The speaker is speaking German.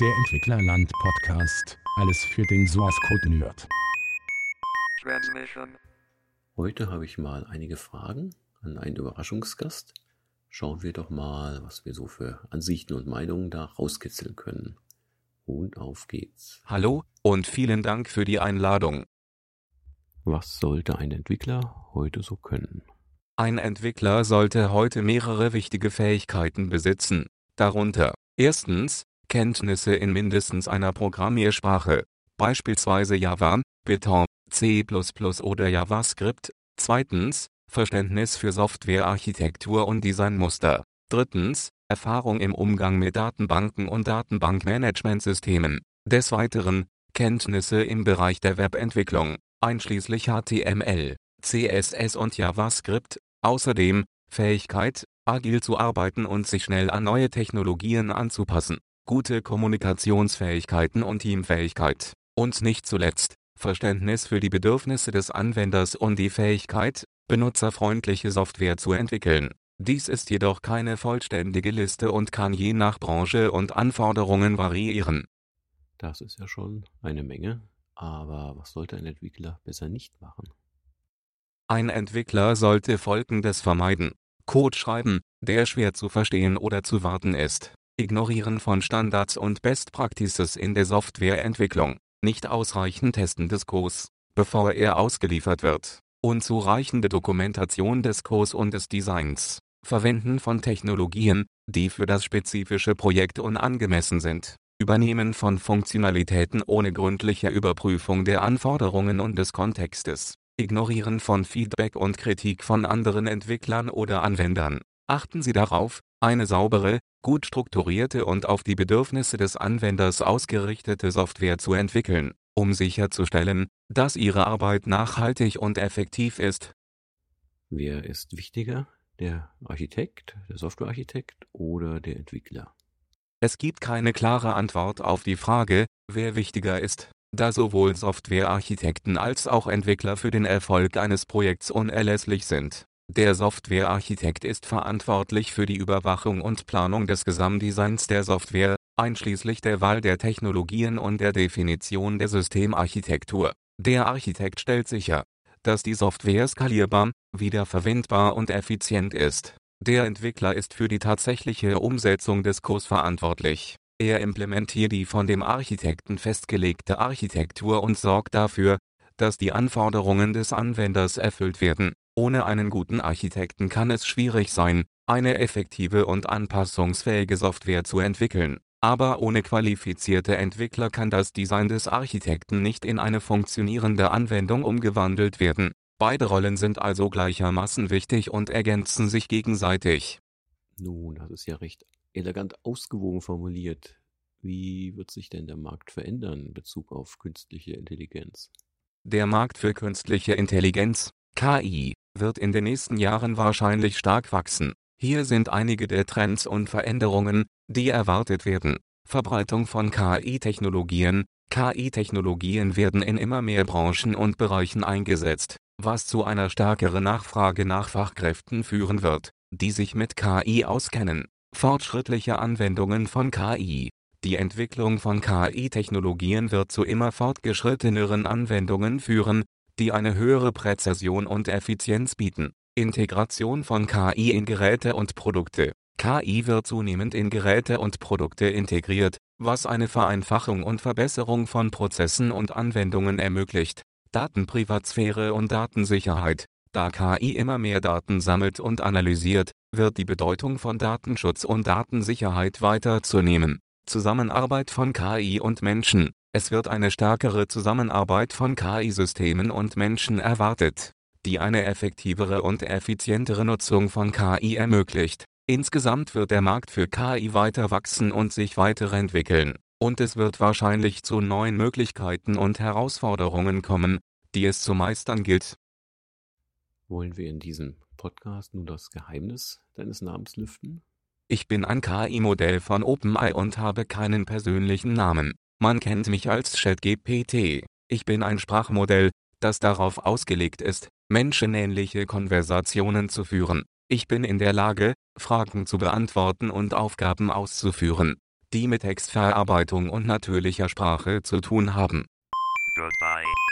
Der Entwicklerland Podcast. Alles für den Source Code Nerd. Heute habe ich mal einige Fragen an einen Überraschungsgast. Schauen wir doch mal, was wir so für Ansichten und Meinungen da rauskitzeln können. Und auf geht's. Hallo und vielen Dank für die Einladung. Was sollte ein Entwickler heute so können? Ein Entwickler sollte heute mehrere wichtige Fähigkeiten besitzen, darunter erstens Kenntnisse in mindestens einer Programmiersprache, beispielsweise Java, Python, C++ oder JavaScript, zweitens Verständnis für Softwarearchitektur und Designmuster, drittens Erfahrung im Umgang mit Datenbanken und Datenbankmanagementsystemen, des Weiteren Kenntnisse im Bereich der Webentwicklung, einschließlich HTML, CSS und JavaScript, außerdem Fähigkeit, agil zu arbeiten und sich schnell an neue Technologien anzupassen gute Kommunikationsfähigkeiten und Teamfähigkeit, und nicht zuletzt, Verständnis für die Bedürfnisse des Anwenders und die Fähigkeit, benutzerfreundliche Software zu entwickeln. Dies ist jedoch keine vollständige Liste und kann je nach Branche und Anforderungen variieren. Das ist ja schon eine Menge, aber was sollte ein Entwickler besser nicht machen? Ein Entwickler sollte Folgendes vermeiden. Code schreiben, der schwer zu verstehen oder zu warten ist. Ignorieren von Standards und Best Practices in der Softwareentwicklung, nicht ausreichend Testen des Codes, bevor er ausgeliefert wird, unzureichende Dokumentation des Codes und des Designs, Verwenden von Technologien, die für das spezifische Projekt unangemessen sind, Übernehmen von Funktionalitäten ohne gründliche Überprüfung der Anforderungen und des Kontextes, Ignorieren von Feedback und Kritik von anderen Entwicklern oder Anwendern. Achten Sie darauf, eine saubere, gut strukturierte und auf die Bedürfnisse des Anwenders ausgerichtete Software zu entwickeln, um sicherzustellen, dass Ihre Arbeit nachhaltig und effektiv ist. Wer ist wichtiger, der Architekt, der Softwarearchitekt oder der Entwickler? Es gibt keine klare Antwort auf die Frage, wer wichtiger ist, da sowohl Softwarearchitekten als auch Entwickler für den Erfolg eines Projekts unerlässlich sind der Softwarearchitekt ist verantwortlich für die Überwachung und Planung des Gesamtdesigns der Software, einschließlich der Wahl der Technologien und der Definition der Systemarchitektur. Der Architekt stellt sicher, dass die Software skalierbar, wiederverwendbar und effizient ist. Der Entwickler ist für die tatsächliche Umsetzung des Codes verantwortlich. Er implementiert die von dem Architekten festgelegte Architektur und sorgt dafür, dass die Anforderungen des Anwenders erfüllt werden ohne einen guten Architekten kann es schwierig sein, eine effektive und anpassungsfähige Software zu entwickeln, aber ohne qualifizierte Entwickler kann das Design des Architekten nicht in eine funktionierende Anwendung umgewandelt werden. Beide Rollen sind also gleichermaßen wichtig und ergänzen sich gegenseitig. Nun, das ist ja recht elegant ausgewogen formuliert. Wie wird sich denn der Markt verändern in Bezug auf künstliche Intelligenz? Der Markt für künstliche Intelligenz, KI, wird in den nächsten Jahren wahrscheinlich stark wachsen. Hier sind einige der Trends und Veränderungen, die erwartet werden. Verbreitung von KI-Technologien KI-Technologien werden in immer mehr Branchen und Bereichen eingesetzt, was zu einer stärkeren Nachfrage nach Fachkräften führen wird, die sich mit KI auskennen. Fortschrittliche Anwendungen von KI Die Entwicklung von KI-Technologien wird zu immer fortgeschritteneren Anwendungen führen, die eine höhere Präzision und Effizienz bieten. Integration von KI in Geräte und Produkte KI wird zunehmend in Geräte und Produkte integriert, was eine Vereinfachung und Verbesserung von Prozessen und Anwendungen ermöglicht. Datenprivatsphäre und Datensicherheit Da KI immer mehr Daten sammelt und analysiert, wird die Bedeutung von Datenschutz und Datensicherheit weiter zunehmen. Zusammenarbeit von KI und Menschen es wird eine stärkere Zusammenarbeit von KI-Systemen und Menschen erwartet, die eine effektivere und effizientere Nutzung von KI ermöglicht. Insgesamt wird der Markt für KI weiter wachsen und sich weiterentwickeln, und es wird wahrscheinlich zu neuen Möglichkeiten und Herausforderungen kommen, die es zu meistern gilt. Wollen wir in diesem Podcast nun das Geheimnis deines Namens lüften? Ich bin ein KI-Modell von OpenAI und habe keinen persönlichen Namen. Man kennt mich als ChatGPT. Ich bin ein Sprachmodell, das darauf ausgelegt ist, menschenähnliche Konversationen zu führen. Ich bin in der Lage, Fragen zu beantworten und Aufgaben auszuführen. die mit Textverarbeitung und natürlicher Sprache zu tun haben. Goodbye.